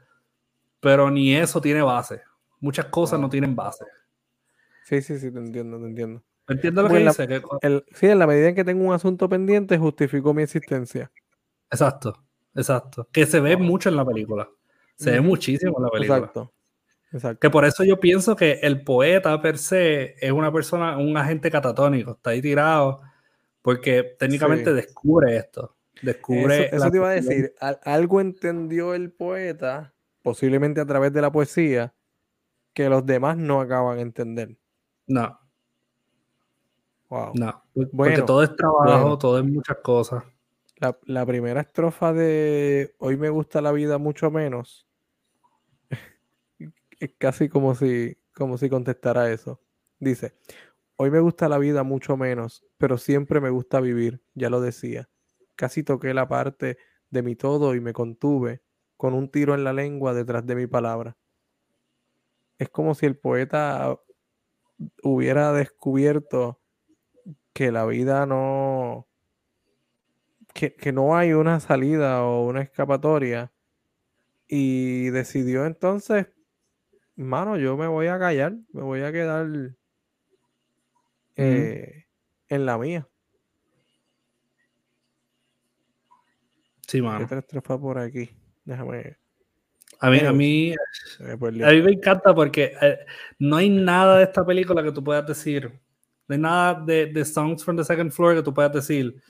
pero ni eso tiene base. Muchas cosas no tienen base. Sí, sí, sí, te entiendo, te entiendo. ¿Entiendes lo que dice? sí, en la medida en que tengo un asunto pendiente, justifico mi existencia. Exacto, exacto. Que se ve mucho en la película. Se ve muchísimo en la película. Exacto. Exacto. Que por eso yo pienso que el poeta per se es una persona, un agente catatónico, está ahí tirado, porque técnicamente descubre esto. Descubre. Eso, te iba a decir. Algo entendió el poeta, posiblemente a través de la poesía, que los demás no acaban de entender. No. Wow. No. Porque todo es trabajo, todo es muchas cosas. La, la, primera estrofa de Hoy me gusta la vida mucho menos es casi como si, como si contestara eso. Dice, hoy me gusta la vida mucho menos, pero siempre me gusta vivir, ya lo decía. Casi toqué la parte de mi todo y me contuve con un tiro en la lengua detrás de mi palabra. Es como si el poeta hubiera descubierto que la vida no, que, que, no hay una salida o una escapatoria y decidió entonces mano, yo me voy a callar, me voy a quedar eh, en la mía. Sí, mano. Otra estrofa por aquí. Déjame. A mí, a mí, a mí me encanta porque eh, no hay nada de esta película que tú puedas decir. No hay nada de, de Songs from the Second Floor que tú puedas decir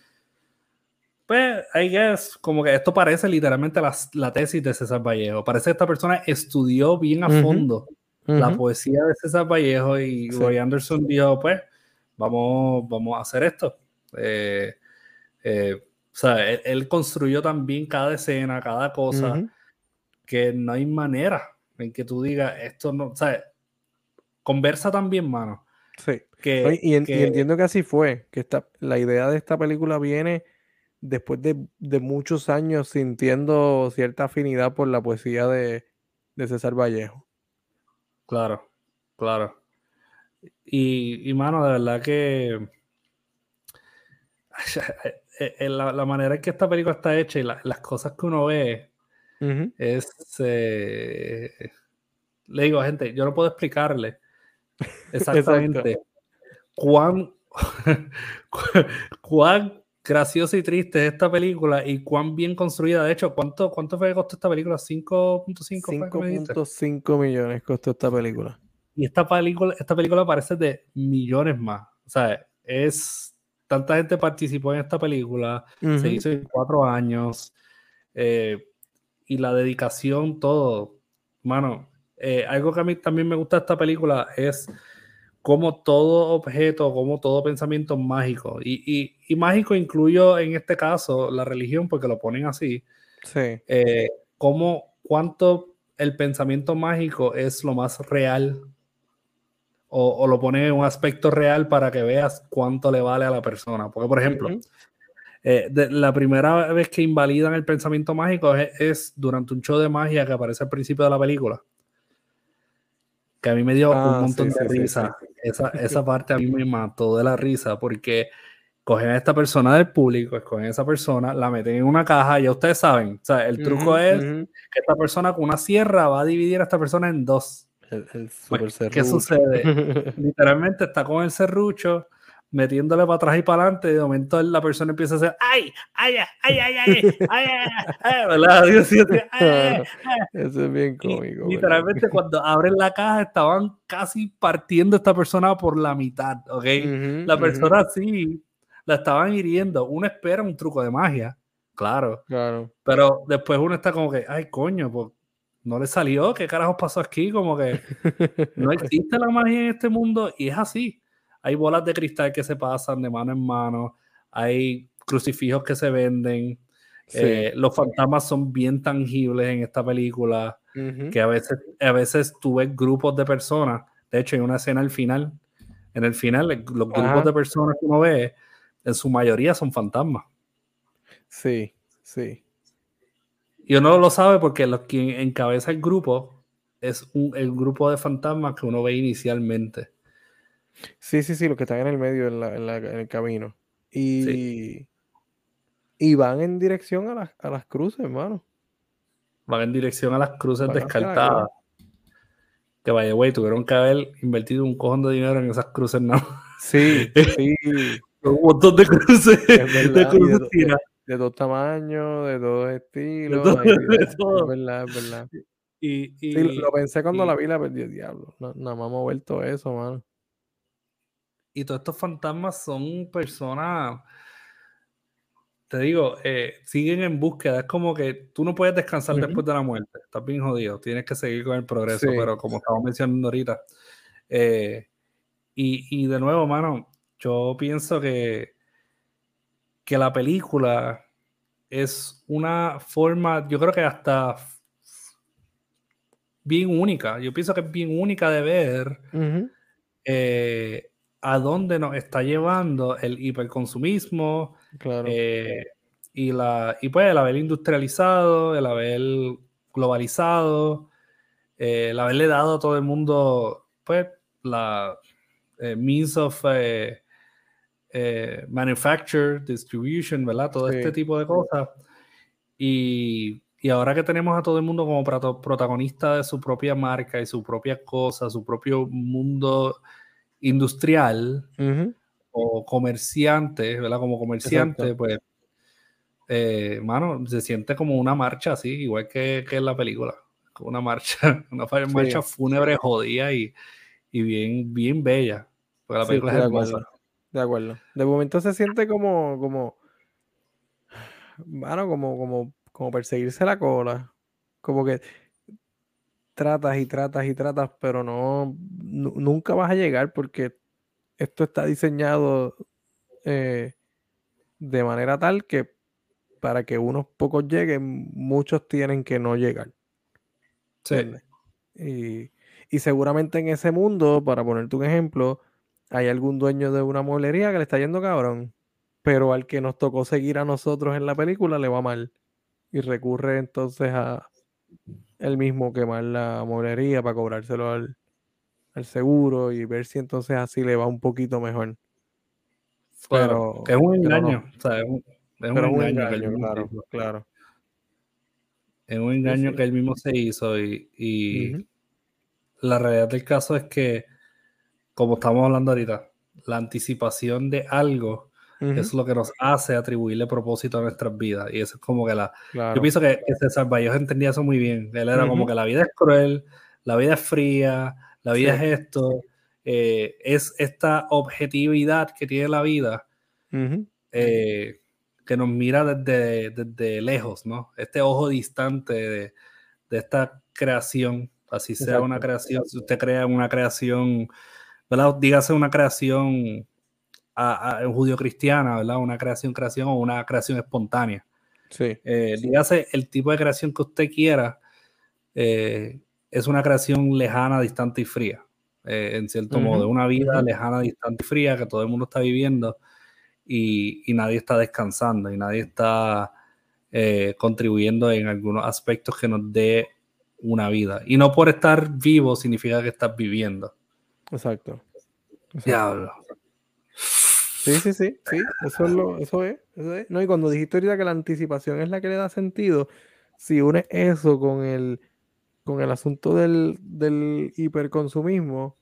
pues, I guess, como que esto parece literalmente la, la tesis de César Vallejo. Parece que esta persona estudió bien a fondo la poesía de César Vallejo y Roy Anderson dijo, pues, vamos, vamos a hacer esto. Eh, eh, o sea, él, construyó también cada escena, cada cosa, que no hay manera en que tú digas esto no, o sea, conversa también, mano. Sí. Que, y, entiendo que así fue, que esta, la idea de esta película viene después de, muchos años sintiendo cierta afinidad por la poesía de, César Vallejo. Claro, claro. Y, y, mano, de verdad que eh, eh, la, manera en que esta película está hecha y las cosas que uno ve es... Eh, le digo, gente, yo no puedo explicarle exactamente cuán, cuán graciosa y triste esta película y cuán bien construida. De hecho, ¿cuánto, cuánto fue que costó esta película? 5.5 5.5 millones costó esta película. Y esta película, esta película parece de millones más. O sea, es tanta gente participó en esta película, se hizo en cuatro años, eh, y la dedicación, todo. Mano, eh, algo que a mí también me gusta de esta película es como todo objeto, como todo pensamiento mágico. Y, y, mágico incluyo en este caso la religión, porque lo ponen así. Sí. Eh, como cuánto el pensamiento mágico es lo más real o, lo pone en un aspecto real para que veas cuánto le vale a la persona. Porque, por ejemplo, eh, la primera vez que invalidan el pensamiento mágico es, durante un show de magia que aparece al principio de la película. Que a mí me dio un ah, montón de risa. esa, esa parte a mí me mató de la risa porque cogen a esta persona del público, escogen a esa persona, la meten en una caja, ya ustedes saben. O sea, el truco es que esta persona con una sierra va a dividir a esta persona en dos. El, pues, ¿Qué sucede? Literalmente está con el serrucho metiéndole para atrás y para adelante, y de momento la persona empieza a hacer ¡ay! ¡ay! ¡ay! ¡ay! ¡ay! ¡ay! ¡ay! ¿verdad? Eso es bien cómico. literalmente cuando abren la caja estaban casi partiendo a esta persona por la mitad, ¿ok? la persona sí la estaban hiriendo. Uno espera un truco de magia, claro. Claro. Pero después uno está como que, ay, coño, pues no le salió, ¿qué carajos pasó aquí? Como que no existe la magia en este mundo y es así. Hay bolas de cristal que se pasan de mano en mano, hay crucifijos que se venden, eh, los fantasmas son bien tangibles en esta película, que a veces, a veces tú ves grupos de personas, de hecho hay una escena al final, en el final los grupos de personas que uno ve, en su mayoría son fantasmas. Sí, sí. Y uno lo sabe porque los que encabeza el grupo es el grupo de fantasmas que uno ve inicialmente. Sí, sí, sí, los que están en el medio, en, el camino. Y, y van en dirección a, las cruces, hermano. Van en dirección a las cruces descartadas. Que vaya, güey, tuvieron que haber invertido un cojón de dinero en esas cruces, ¿no? Sí, sí. un montón de cruces. de cruces de dos tamaños, de dos estilos. Es verdad, es verdad. Y, y lo pensé cuando la vi, la perdí el diablo. nada más hemos vuelto eso, mano. Y todos estos fantasmas son personas, te digo, eh, siguen en búsqueda. Es como que tú no puedes descansar después de la muerte. Estás bien jodido. Tienes que seguir con el progreso, pero como estamos mencionando ahorita. Eh, y, y de nuevo, mano, yo pienso que que la película es una forma, yo creo que hasta bien única. Yo pienso que es bien única de ver eh, a dónde nos está llevando el hiperconsumismo eh, y, la, y pues el haber industrializado, el haber globalizado, eh, el haberle dado a todo el mundo pues la means of eh, manufacture, distribution, ¿verdad? Todo este tipo de cosas. Y, y, ahora que tenemos a todo el mundo como protagonista de su propia marca y su propia cosa, su propio mundo industrial o comerciante, ¿verdad? Como comerciante, pues, eh, mano, se siente como una marcha así, igual que, que en la película. Una marcha, una marcha fúnebre jodida y, y, bien, bien bella. Porque la película es hermosa. De acuerdo. De momento se siente como, como, bueno, como, como, como perseguirse la cola. Como que tratas y tratas y tratas, pero no, nunca vas a llegar porque esto está diseñado eh, de manera tal que para que unos pocos lleguen, muchos tienen que no llegar. Sí. Y, y seguramente en ese mundo, para ponerte un ejemplo, hay algún dueño de una mueblería que le está yendo cabrón, pero al que nos tocó seguir a nosotros en la película le va mal. Y recurre entonces a él mismo quemar la mueblería para cobrárselo al, seguro y ver si entonces así le va un poquito mejor. pero, es un engaño. es un, engaño, claro, claro. Es un engaño que él mismo se hizo y, la realidad del caso es que como estamos hablando ahorita, la anticipación de algo es lo que nos hace atribuirle propósito a nuestras vidas. Y eso es como que la... Yo pienso que, César Vallejo entendía eso muy bien. Él era como que la vida es cruel, la vida es fría, la vida es esto. eh, es esta objetividad que tiene la vida eh, que nos mira desde, desde, lejos, ¿no? Este ojo distante de, de esta creación, así sea una creación, si usted crea una creación, ¿verdad? Dígase una creación a, a, judío-cristiana, ¿verdad? Una creación, creación o una creación espontánea. Sí. Eh, dígase el tipo de creación que usted quiera, eh, es una creación lejana, distante y fría. Eh, en cierto modo, una vida lejana, distante y fría que todo el mundo está viviendo y, y nadie está descansando y nadie está contribuyendo en algunos aspectos que nos dé una vida. Y no por estar vivo significa que estás viviendo. Exacto. Diablo. Sí, sí, sí, sí, eso es, lo, eso es, eso es. No, y cuando dijiste ahorita que la anticipación es la que le da sentido, si unes eso con el, con el asunto del, del hiperconsumismo,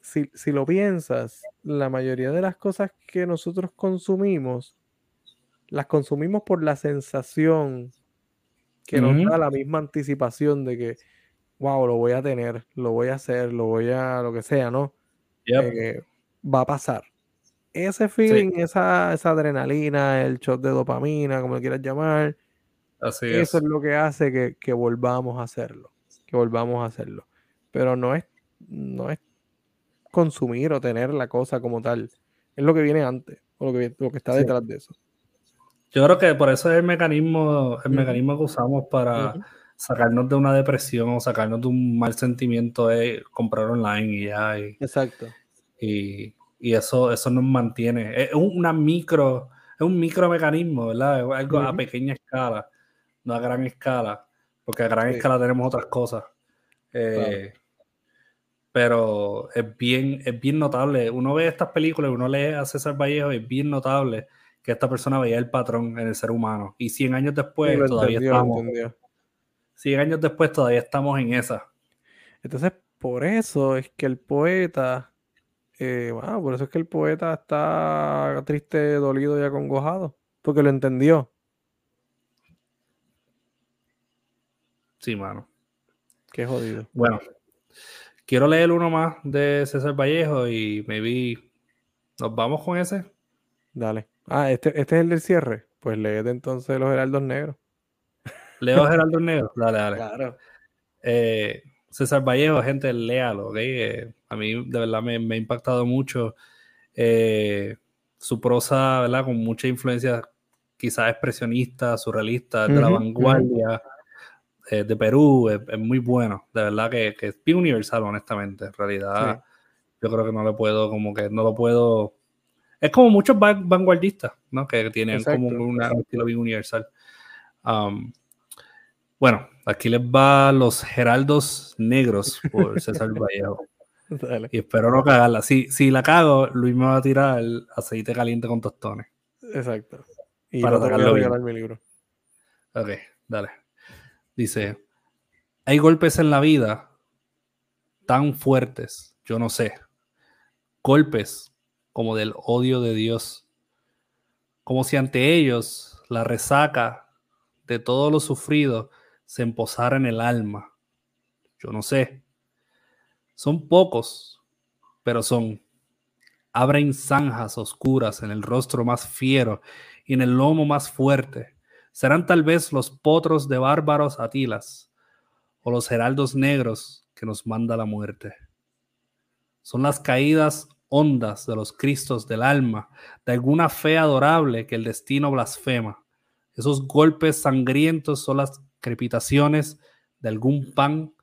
si, si, lo piensas, la mayoría de las cosas que nosotros consumimos, las consumimos por la sensación que nos da la misma anticipación de que, wow, lo voy a tener, lo voy a hacer, lo voy a, lo que sea, ¿no? Eh, va a pasar. Ese feeling, esa, esa adrenalina, el shot de dopamina, como lo quieras llamar, eso es. lo que hace que, que, volvamos a hacerlo. Que volvamos a hacerlo. Pero no es, no es consumir o tener la cosa como tal. Es lo que viene antes, o lo que, lo que está detrás de eso. Yo creo que por eso es el mecanismo, el mecanismo que usamos para sacarnos de una depresión o sacarnos de un mal sentimiento de comprar online y ya. Exacto. Y, y, eso, eso nos mantiene. Es una micro, es un micro mecanismo, ¿verdad? Es algo a pequeña escala no a gran escala, porque a gran escala tenemos otras cosas. Eh, pero es bien, es bien notable. Uno ve estas películas, uno lee a César Vallejo, es bien notable que esta persona veía el patrón en el ser humano. Y 100 años después todavía estamos. 100 años después todavía estamos en esa. Entonces, por eso es que el poeta, eh, por eso es que el poeta está triste, dolido y acongojado, porque lo entendió. Sí, mano. Qué jodido. Bueno, quiero leer uno más de César Vallejo y maybe nos vamos con ese. Dale. Ah, este, este es el del cierre. Pues léete entonces los Heraldos Negros. Leo Heraldos Negros. Dale, dale. Claro. Eh, César Vallejo, gente, léalo, ¿ok? Eh, a mí de verdad me, ha impactado mucho eh, su prosa, ¿verdad? Con mucha influencia quizás expresionista, surrealista, de la vanguardia. Eh, de Perú es, muy bueno, de verdad que, que, es bien universal, honestamente. En realidad, yo creo que no le puedo, como que no lo puedo. Es como muchos vanguardistas, ¿no? Que tienen como un estilo bien universal. Um, bueno, aquí les va los Geraldos Negros por César Vallejo. Y espero no cagarla. Si, si la cago, Luis me va a tirar el aceite caliente con tostones. Exacto. Y para sacarlo bien. mi libro. Ok, dale. Dice, hay golpes en la vida tan fuertes, yo no sé, golpes como del odio de Dios, como si ante ellos la resaca de todo lo sufrido se emposara en el alma. Yo no sé. Son pocos, pero son. Abren zanjas oscuras en el rostro más fiero y en el lomo más fuerte serán tal vez los potros de bárbaros Atilas o los heraldos negros que nos manda la muerte. Son las caídas hondas de los cristos del alma, de alguna fe adorable que el destino blasfema. Esos golpes sangrientos son las crepitaciones de algún pan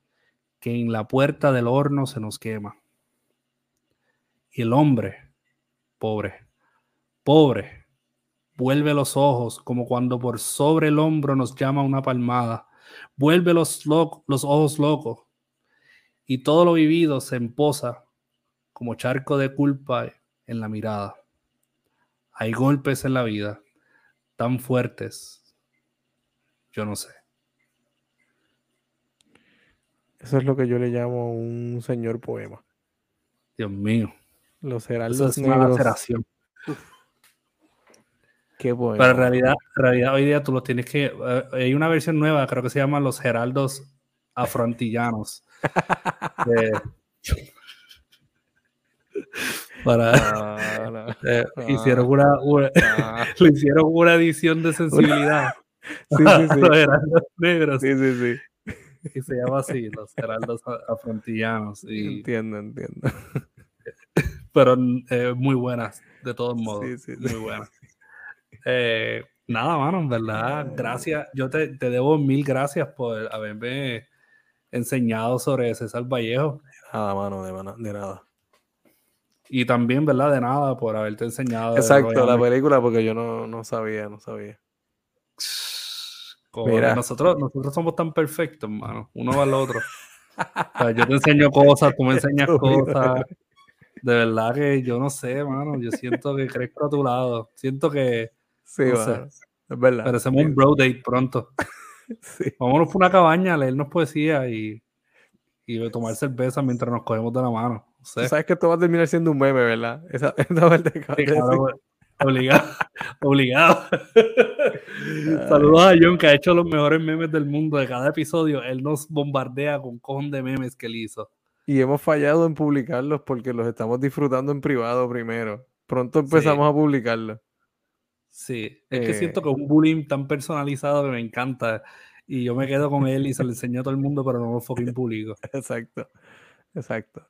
que en la puerta del horno se nos quema. Y el hombre, pobre, pobre, Vuelve los ojos como cuando por sobre el hombro nos llama una palmada. Vuelve los, los ojos locos y todo lo vivido se emposa como charco de culpa en la mirada. Hay golpes en la vida tan fuertes. Yo no sé. Eso es lo que yo le llamo un señor poema. Dios mío. Los heraldos negros. Pero en realidad, realidad hoy día tú los tienes que... Eh, hay una versión nueva, creo que se llama Los Heraldos Afrontillanos. Para, Ah, no. eh, Ah. hicieron una, una- Ah, le hicieron una edición de sensibilidad sí, sí, a sí. los heraldos negros Sí, sí, sí. Y se llama así, los heraldos afrontillanos. Y, Entiendo, entiendo. pero eh, muy buenas, de todos modos. Sí, sí. Muy buenas. Eh, nada, mano, en verdad, gracias. Yo te, te debo mil gracias por haberme enseñado sobre César Vallejo. Nada, mano, de, de nada. Y también, ¿verdad? De nada, por haberte enseñado. Exacto, la película, porque yo no, no sabía, no sabía. Como Mira. Nosotros, nosotros somos tan perfectos, mano. Uno va al otro. O sea, yo te enseño cosas, tú me enseñas cosas. De verdad que yo no sé, mano. Yo siento que crezco a tu lado. Siento que Sí, No sé. es verdad. merecemos un bro date pronto. Sí. Vámonos por una cabaña a leernos poesía y, y tomar cerveza mientras nos cogemos de la mano. No Tú sé. sabes que esto va a terminar siendo un meme, ¿verdad? Esa, esa parte que Sí, claro, obligado. Obligado. Saludos a John, que ha hecho los mejores memes del mundo. De cada episodio, él nos bombardea con cojón de memes que él hizo. Y hemos fallado en publicarlos porque los estamos disfrutando en privado primero. Pronto empezamos a publicarlos. Sí, es que Eh. siento que es un bullying tan personalizado que me encanta. Y yo me quedo con él y se lo enseño a todo el mundo, pero no lo fucking publico. Exacto. Exacto.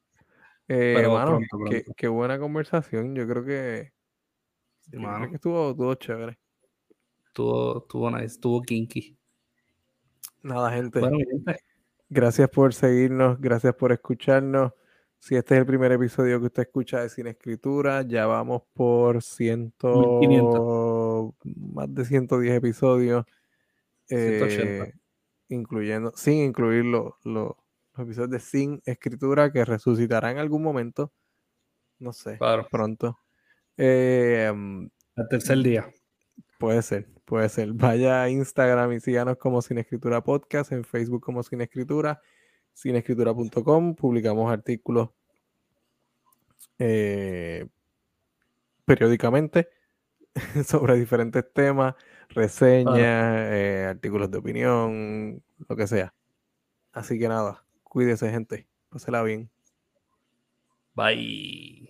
Eh, Pero mano, pronto, Qué, qué buena conversación. Yo creo que, Sí, mano. que estuvo, estuvo chévere. Estuvo, estuvo nice, estuvo kinky. Nada, gente. Bueno, mi gente, Gracias por seguirnos, gracias por escucharnos. Si este es el primer episodio que usted escucha de Sin Escritura, ya vamos por ciento, 1500. más de 110 episodios, 180. eh, incluyendo, sin incluir lo- lo- los episodios de Sin Escritura que resucitarán en algún momento, no sé, claro, pronto. Eh, mm, el tercer día. Puede ser, puede ser. Vaya a Instagram y síganos como Sin Escritura Podcast, en Facebook como Sin Escritura, sinescritura.com. Publicamos artículos eh, periódicamente sobre diferentes temas, reseñas, eh, artículos de opinión, lo que sea. Así que nada, cuídese gente, pásela bien. Bye.